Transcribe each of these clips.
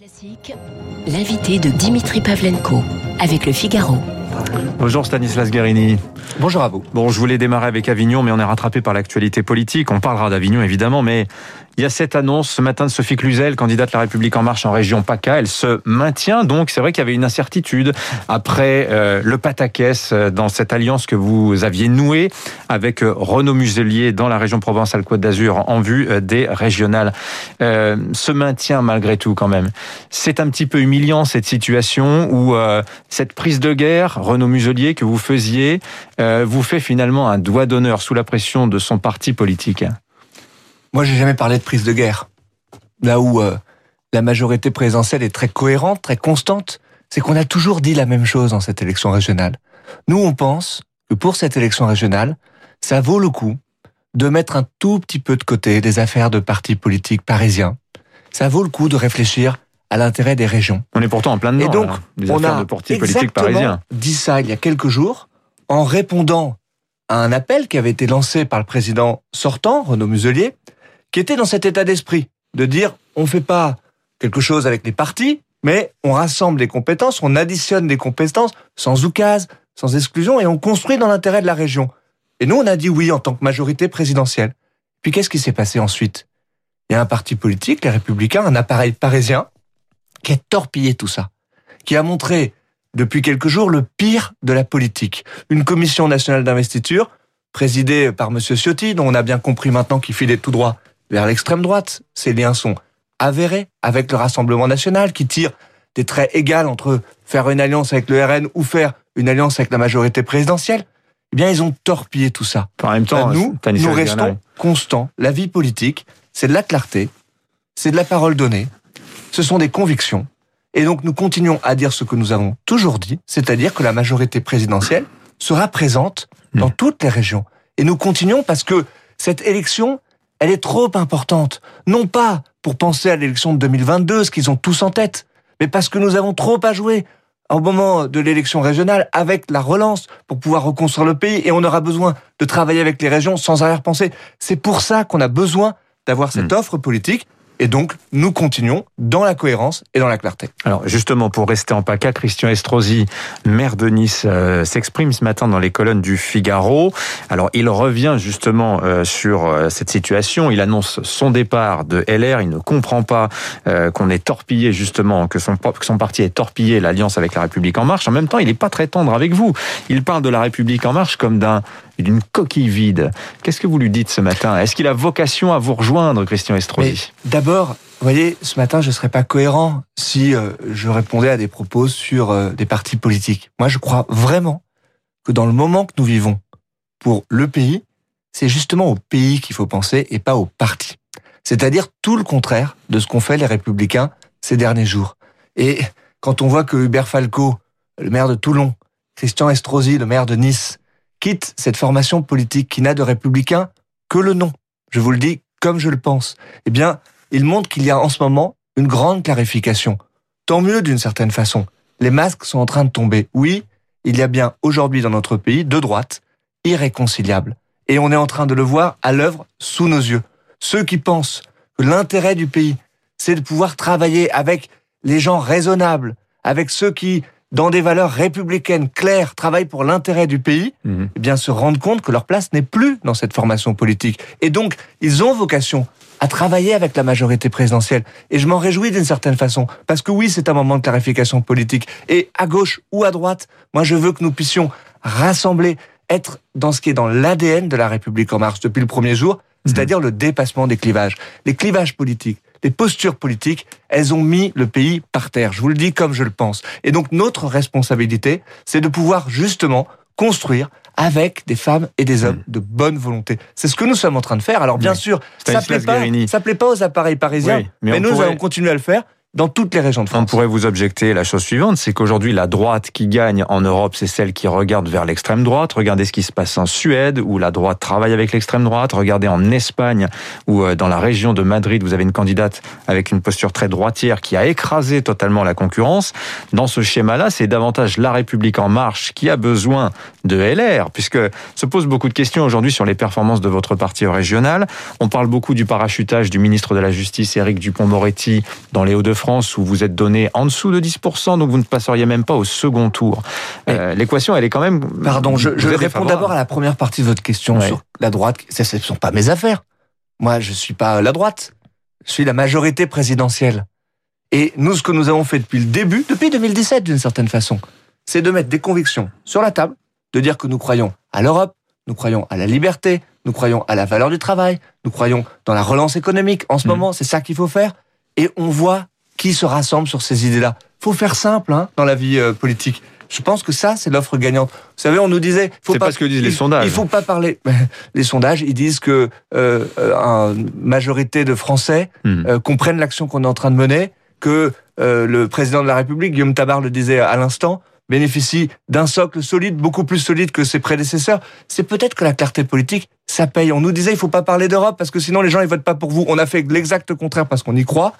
Classique, l'invité de Dimitri Pavlenko avec le Figaro. Bonjour Stanislas Guérini. Bonjour à vous. Bon, je voulais démarrer avec Avignon, mais on est rattrapé par l'actualité politique. On parlera d'Avignon évidemment, mais il y a cette annonce ce matin de Sophie Cluzel, candidate La République En Marche en région PACA. Elle se maintient donc. C'est vrai qu'il y avait une incertitude après euh, le pataquès euh, dans cette alliance que vous aviez nouée avec euh, Renaud Muselier dans la région Provence-Alpes-Côte d'Azur en vue des régionales. Euh, se maintient malgré tout quand même. C'est un petit peu humiliant cette situation où cette prise de guerre, Renaud Muselier, que vous faisiez, vous fait finalement un doigt d'honneur sous la pression de son parti politique. Moi, j'ai jamais parlé de prise de guerre. Là où euh, la majorité présidentielle est très cohérente, très constante, c'est qu'on a toujours dit la même chose dans cette élection régionale. Nous, on pense que pour cette élection régionale, ça vaut le coup de mettre un tout petit peu de côté des affaires de partis politiques parisiens. Ça vaut le coup de réfléchir à l'intérêt des régions. On est pourtant en plein dedans. Et donc, des on affaires a de partis politiques parisiens. dit ça il y a quelques jours en répondant à un appel qui avait été lancé par le président sortant, Renaud Muselier, qui était dans cet état d'esprit de dire on fait pas quelque chose avec les partis, mais on rassemble des compétences, on additionne des compétences sans oukase, sans exclusion, et on construit dans l'intérêt de la région. Et nous, on a dit oui en tant que majorité présidentielle. Puis qu'est-ce qui s'est passé ensuite? Il y a un parti politique, les Républicains, un appareil parisien, qui a torpillé tout ça, qui a montré depuis quelques jours le pire de la politique. Une commission nationale d'investiture, présidée par M. Ciotti, dont on a bien compris maintenant qu'il filait tout droit vers l'extrême droite. Ces liens sont avérés avec le Rassemblement national qui tire des traits égaux entre faire une alliance avec le RN ou faire une alliance avec la majorité présidentielle. Eh bien, ils ont torpillé tout ça. En même temps, nous, nous restons constants. La vie politique, c'est de la clarté, c'est de la parole donnée, ce sont des convictions. Et donc, nous continuons à dire ce que nous avons toujours dit, c'est-à-dire que la majorité présidentielle sera présente dans hmm. toutes les régions. Et nous continuons parce que cette élection, elle est trop importante. Non pas pour penser à l'élection de 2022, ce qu'ils ont tous en tête, mais parce que nous avons trop à jouer au moment de l'élection régionale avec la relance pour pouvoir reconstruire le pays et on aura besoin de travailler avec les régions sans arrière-pensée. C'est pour ça qu'on a besoin d'avoir cette hmm. offre politique et donc, nous continuons dans la cohérence et dans la clarté. Alors, justement, pour rester en PACA, Christian Estrosi, maire de Nice, euh, s'exprime ce matin dans les colonnes du Figaro. Alors, il revient justement euh, sur euh, cette situation. Il annonce son départ de LR. Il ne comprend pas qu'on ait torpillé justement, que son, que son parti ait torpillé l'alliance avec la République En Marche. En même temps, il n'est pas très tendre avec vous. Il parle de la République En Marche comme d'un d'une coquille vide. Qu'est-ce que vous lui dites ce matin? Est-ce qu'il a vocation à vous rejoindre, Christian Estrosi? D'abord, vous voyez, ce matin, je ne serais pas cohérent si euh, je répondais à des propos sur euh, des partis politiques. Moi, je crois vraiment que dans le moment que nous vivons pour le pays, c'est justement au pays qu'il faut penser et pas aux partis. C'est-à-dire tout le contraire de ce qu'ont fait les républicains ces derniers jours. Et quand on voit que Hubert Falco, le maire de Toulon, Christian Estrosi, le maire de Nice, quitte cette formation politique qui n'a de républicain que le nom. Je vous le dis comme je le pense. Eh bien, il montre qu'il y a en ce moment une grande clarification. Tant mieux d'une certaine façon. Les masques sont en train de tomber. Oui, il y a bien aujourd'hui dans notre pays deux droites irréconciliables. Et on est en train de le voir à l'œuvre sous nos yeux. Ceux qui pensent que l'intérêt du pays, c'est de pouvoir travailler avec les gens raisonnables, avec ceux qui dans des valeurs républicaines claires, travaillent pour l'intérêt du pays, mhm. eh bien se rendent compte que leur place n'est plus dans cette formation politique. Et donc, ils ont vocation à travailler avec la majorité présidentielle. Et je m'en réjouis d'une certaine façon, parce que oui, c'est un moment de clarification politique. Et à gauche ou à droite, moi je veux que nous puissions rassembler, être dans ce qui est dans l'ADN de la République en marche depuis le premier jour, mhm. c'est-à-dire le dépassement des clivages. Les clivages politiques, les postures politiques, elles ont mis le pays par terre. Je vous le dis comme je le pense. Et donc notre responsabilité, c'est de pouvoir justement construire avec des femmes et des hommes hmm. de bonne volonté. C'est ce que nous sommes en train de faire. Alors bien sûr, ça plaît pas, ça plaît pas aux appareils parisiens, mais, nous allons continuer à le faire dans toutes les régions de France. On pourrait vous objecter la chose suivante, c'est qu'aujourd'hui la droite qui gagne en Europe, c'est celle qui regarde vers l'extrême droite. Regardez ce qui se passe en Suède, où la droite travaille avec l'extrême droite. Regardez en Espagne, où euh, dans la région de Madrid, vous avez une candidate avec une posture très droitière qui a écrasé totalement la concurrence. Dans ce schéma-là, c'est davantage la République en marche qui a besoin de LR, puisque se posent beaucoup de questions aujourd'hui sur les performances de votre parti régional. On parle beaucoup du parachutage du ministre de la Justice, Éric Dupont-Moretti, dans les Hauts-de-France France où vous êtes donné en dessous de 10%, donc vous ne passeriez même pas au second tour. Euh, l'équation, elle est quand même... Pardon, je, je réponds d'abord à la première partie de votre question sur la droite. Ce ne sont pas mes affaires. Moi, je suis pas la droite. Je suis la majorité présidentielle. Et nous, ce que nous avons fait depuis le début, depuis 2017 d'une certaine façon, c'est de mettre des convictions sur la table, de dire que nous croyons à l'Europe, nous croyons à la liberté, nous croyons à la valeur du travail, nous croyons dans la relance économique. En ce mmh. moment, c'est ça qu'il faut faire. Et on voit qui se rassemble sur ces idées-là. Faut faire simple hein, dans la vie euh, politique. Je pense que ça, c'est l'offre gagnante. Vous savez, on nous disait, faut pas, pas ce que disent les sondages. Il faut pas parler. Les sondages, ils disent que euh, euh une majorité de Français mmh. euh, comprennent l'action qu'on est en train de mener, que euh, le président de la République, Guillaume Tabar, le disait à l'instant, bénéficie d'un socle solide, beaucoup plus solide que ses prédécesseurs. C'est peut-être que la clarté politique, ça paye. On nous disait, il faut pas parler d'Europe parce que sinon les gens ils votent pas pour vous. On a fait l'exact contraire parce qu'on y croit.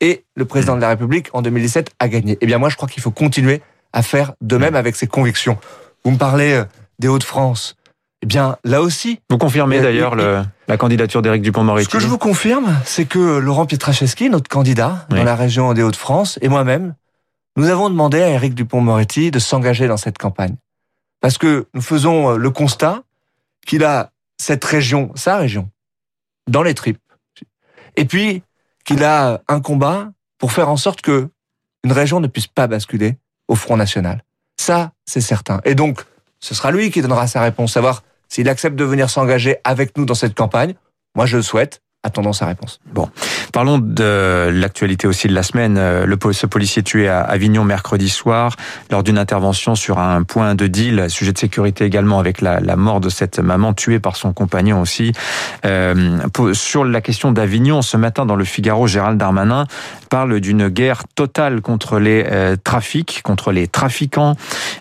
Et le président de la République, en 2017, a gagné. Eh bien, moi, je crois qu'il faut continuer à faire de même avec ses convictions. Vous me parlez euh, des Hauts-de-France. Eh bien, là aussi. Vous confirmez d'ailleurs la candidature d'Éric Dupont-Moretti. Ce que je vous confirme, c'est que Laurent Pietraszewski, notre candidat dans la région des Hauts-de-France, et moi-même, nous avons demandé à Éric Dupont-Moretti de s'engager dans cette campagne. Parce que nous faisons euh, le constat qu'il a cette région, sa région, dans les tripes. Et puis, qu'il a un combat pour faire en sorte que une région ne puisse pas basculer au Front National. Ça, c'est certain. Et donc, ce sera lui qui donnera sa réponse, savoir s'il accepte de venir s'engager avec nous dans cette campagne. Moi, je le souhaite. Attendons sa réponse. Bon, parlons de l'actualité aussi de la semaine. Euh, le ce policier tué à Avignon mercredi soir lors d'une intervention sur un point de deal, sujet de sécurité également avec la, la mort de cette maman tuée par son compagnon aussi. Euh, sur la question d'Avignon, ce matin dans le Figaro, Gérald Darmanin parle d'une guerre totale contre les euh, trafics, contre les trafiquants.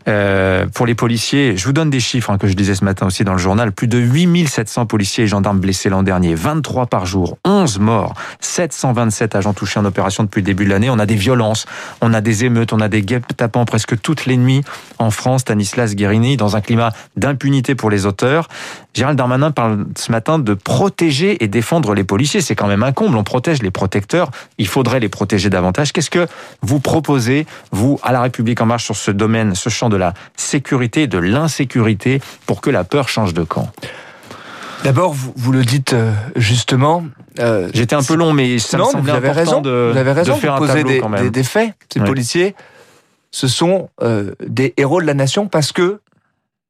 Euh, pour les policiers, je vous donne des chiffres hein, que je disais ce matin aussi dans le journal. Plus de 8700 policiers et gendarmes blessés l'an dernier, 23 par jour, 11 morts, 727 agents touchés en opération depuis le début de l'année. On a des violences, on a des émeutes, on a des guêpes tapant presque toutes les nuits en France. Stanislas Guérini, dans un climat d'impunité pour les auteurs. Gérald Darmanin parle ce matin de protéger et défendre les policiers. C'est quand même un comble. On protège les protecteurs. Il faudrait les protéger davantage. Qu'est-ce que vous proposez, vous, à la République en marche, sur ce domaine, ce champ de la sécurité de l'insécurité, pour que la peur change de camp? D'abord, vous, vous, le dites euh, justement. Euh, J'étais un peu long, mais ça me semble important raison, de, vous avez raison de faire un des, quand même. Des, des, faits. Ces policiers, ce sont euh, des héros de la nation parce que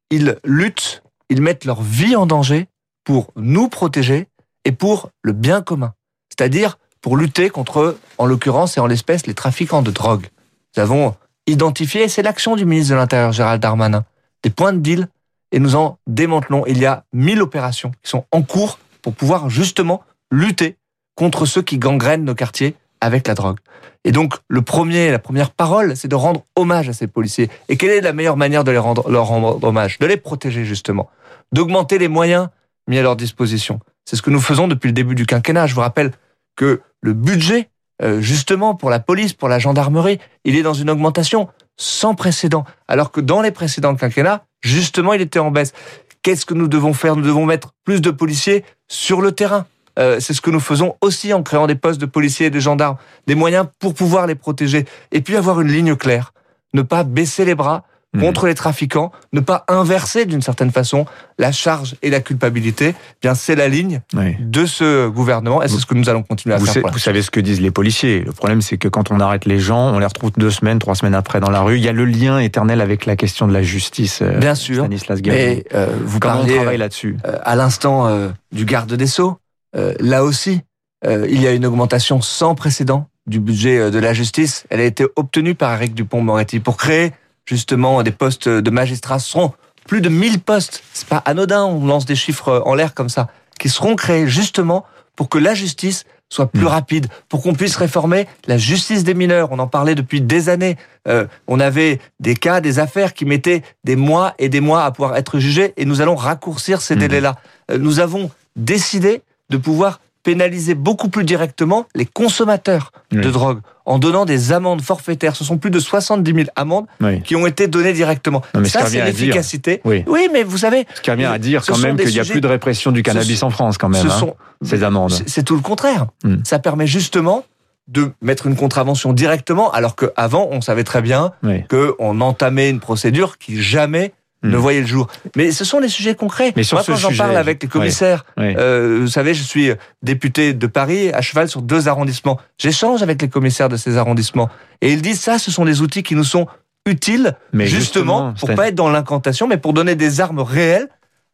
ils luttent, ils mettent leur vie en danger pour nous protéger et pour le bien commun. C'est-à-dire pour lutter contre, en l'occurrence et en l'espèce, les trafiquants de drogue. Nous avons identifié, c'est l'action du ministre de l'Intérieur Gérald Darmanin, des points de deal et nous en démantelons. Il y a 1000 opérations qui sont en cours pour pouvoir justement lutter contre ceux qui gangrènent nos quartiers avec la drogue. Et donc, le premier, la première parole, c'est de rendre hommage à ces policiers. Et quelle est la meilleure manière de les rendre, leur rendre hommage? De les protéger, justement. D'augmenter les moyens mis à leur disposition. C'est ce que nous faisons depuis le début du quinquennat. Je vous rappelle que le budget, euh, justement, pour la police, pour la gendarmerie, il est dans une augmentation sans précédent. Alors que dans les précédents quinquennats, justement, il était en baisse. Qu'est-ce que nous devons faire? Nous devons mettre plus de policiers sur le terrain. Euh, c'est ce que nous faisons aussi en créant des postes de policiers et de gendarmes, des moyens pour pouvoir les protéger. Et puis avoir une ligne claire. Ne pas baisser les bras contre les trafiquants, ne pas inverser d'une certaine façon la charge et la culpabilité. Eh bien, c'est la ligne oui. de ce gouvernement et c'est ce que nous allons continuer à vous faire. Savez, vous savez ce que disent les policiers. Le problème, c'est que quand on arrête les gens, on les retrouve deux semaines, trois semaines après dans la rue. Il y a le lien éternel avec la question de la justice. Euh, Bien sûr. Stanislas euh, vous Comment parliez, on travaille là-dessus? euh, À l'instant du garde des sceaux, là aussi, il y a une augmentation sans précédent du budget de la justice. Elle a été obtenue par Eric Dupont-Moretti pour créer justement des postes de magistrats. Seront plus de 1000 postes. C'est pas anodin, on lance des chiffres en l'air comme ça, qui seront créés justement pour que la justice soit plus mmh. rapide, pour qu'on puisse réformer la justice des mineurs. On en parlait depuis des années. Euh, on avait des cas, des affaires qui mettaient des mois et des mois à pouvoir être jugés, et nous allons raccourcir ces mmh. délais-là. Euh, nous avons décidé de pouvoir pénaliser beaucoup plus directement les consommateurs oui. de drogue en donnant des amendes forfaitaires. Ce sont plus de 70 000 amendes oui. qui ont été données directement. Non, ça, c'est l'efficacité. Oui. oui. mais vous savez... Ce qui revient à dire quand même qu'il n'y a plus de répression du cannabis en France quand même, hein, sont, ces amendes. C'est tout le contraire. Mm. Ça permet justement de mettre une contravention directement, alors qu'avant, on savait très bien Oui. qu'on entamait une procédure qui jamais Hmm. ne voyait le jour. Mais ce sont des sujets concrets. Mais sur Moi, ce quand j'en parle avec les commissaires, euh, vous savez, je suis député de Paris, à cheval sur deux arrondissements. J'échange avec les commissaires de ces arrondissements. Et ils disent, ça, ce sont des outils qui nous sont utiles, Mais justement, justement, pour pas être dans l'incantation, mais pour donner des armes réelles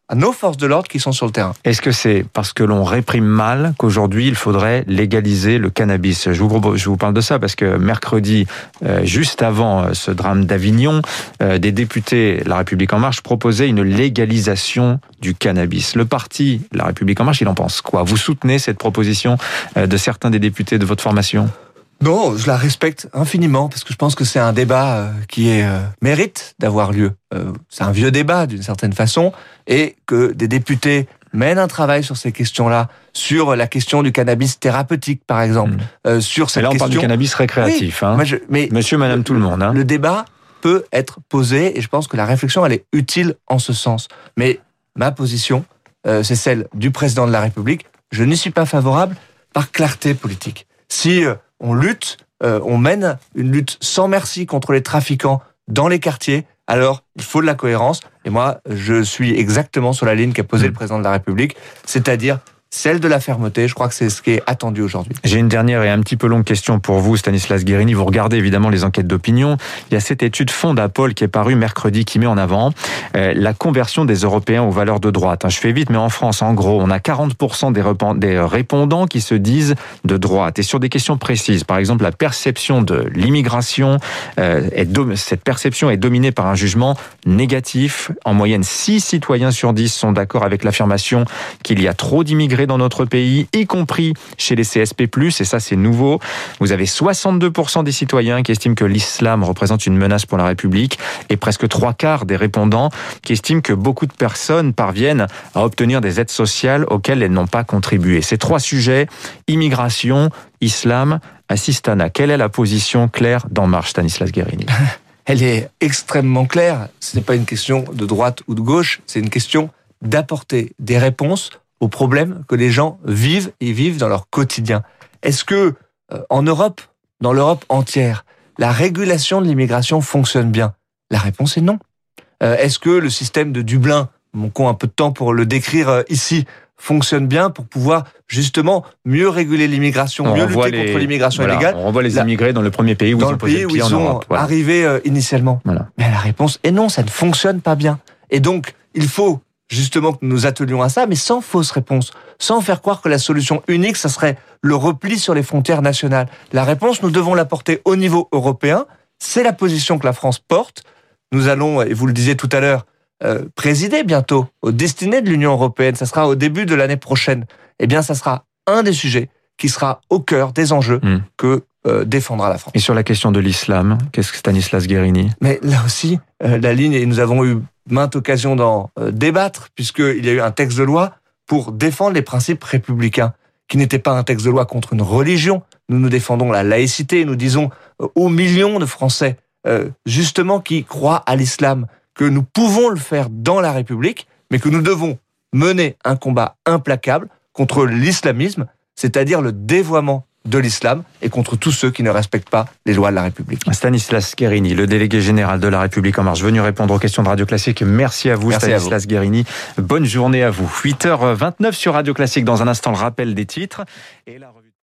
à nos forces de l'ordre qui sont sur le terrain. Est-ce que c'est parce que l'on réprime mal qu'aujourd'hui il faudrait légaliser le cannabis? Je vous, parle de ça parce que mercredi, euh, juste avant euh, ce drame d'Avignon, euh, des députés La République En Marche proposaient une légalisation du cannabis. Le parti La République En Marche, il en pense quoi? Vous soutenez cette proposition de certains des députés de votre formation? Non, je la respecte infiniment parce que je pense que c'est un débat euh, qui est, euh, mérite d'avoir lieu. Euh, c'est un vieux débat d'une certaine façon et que des députés mènent un travail sur ces questions-là, sur la question du cannabis thérapeutique par exemple, Mm. euh, sur Et cette là, on parle du question. cannabis récréatif. hein. Moi, je- mais Monsieur, madame, tout le monde. hein. le débat peut être posé et je pense que la réflexion elle est utile en ce sens. Mais ma position, c'est celle du président de la République. Je n'y suis pas favorable par clarté politique. Si on lutte, euh, on mène une lutte sans merci contre les trafiquants dans les quartiers, alors il faut de la cohérence. Et moi, je suis exactement sur la ligne qu'a posée Mm. le président de la République, c'est-à-dire celle de la fermeté. Je crois que c'est ce qui est attendu aujourd'hui. J'ai une dernière et un petit peu longue question pour vous, Stanislas Guérini. Vous regardez évidemment les enquêtes d'opinion. Il y a cette étude Fondapol qui est parue mercredi qui met en avant euh, la conversion des Européens aux valeurs de droite. Hein, Je fais vite, mais en France, en gros, on a 40% des, répondants qui se disent de droite. Et sur des questions précises, par exemple, la perception de l'immigration, euh, cette perception est dominée par un jugement négatif. En moyenne, 6 citoyens sur 10 sont d'accord avec l'affirmation qu'il y a trop d'immigrés dans notre pays, y compris chez les CSP+, et ça c'est nouveau. Vous avez 62% des citoyens qui estiment que l'islam représente une menace pour la République, et presque trois quarts des répondants qui estiment que beaucoup de personnes parviennent à obtenir des aides sociales auxquelles elles n'ont pas contribué. Ces trois sujets, immigration, islam, assistana. Quelle est la position claire d'En Marche, Stanislas Guérini? Elle est extrêmement claire. Ce n'est pas une question de droite ou de gauche, c'est une question d'apporter des réponses aux problèmes que les gens vivent et vivent dans leur quotidien. Est-ce que euh, en Europe, dans l'Europe entière, la régulation de l'immigration fonctionne bien? La réponse est non. Euh, Est-ce que le système de Dublin, mon con un peu de temps pour le décrire euh, ici, fonctionne bien pour pouvoir justement mieux réguler l'immigration, On mieux lutter les- contre l'immigration voilà, illégale? On renvoie les La- immigrés dans le premier pays où dans ils ont le posé pays le où pied ils en sont Europe. Voilà. arrivés euh, initialement Voilà. Mais la réponse est non, ça ne fonctionne pas bien. Et donc, il faut justement que nous attelions à ça, mais sans fausse réponse, sans faire croire que la solution unique, ça serait le repli sur les frontières nationales. La réponse, nous devons la porter au niveau européen. C'est la position que la France porte. Nous allons, et vous le disiez tout à l'heure, euh, présider bientôt aux destinées de l'Union européenne. Ça sera au début de l'année prochaine. Eh bien, ça sera un des sujets qui sera au cœur des enjeux Hmm. que euh, défendra la France. Et sur la question de l'islam, qu'est-ce que Stanislas Guérini? Mais là aussi, euh, la ligne, et nous avons eu maintes occasions d'en euh, débattre, puisqu'il y a eu un texte de loi pour défendre les principes républicains, qui n'était pas un texte de loi contre une religion. Nous nous défendons la laïcité, nous disons euh, aux millions de Français, euh, justement, qui croient à l'islam, que nous pouvons le faire dans la République, mais que nous devons mener un combat implacable contre l'islamisme, c'est-à-dire le dévoiement de l'islam et contre tous ceux qui ne respectent pas les lois de la République. Stanislas Guérini, le délégué général de la République En Marche, venu répondre aux questions de Radio Classique. Merci à vous, Merci à Stanislas Guérini. Bonne journée à vous. 8h29 sur Radio Classique. Dans un instant, le rappel des titres. Et la...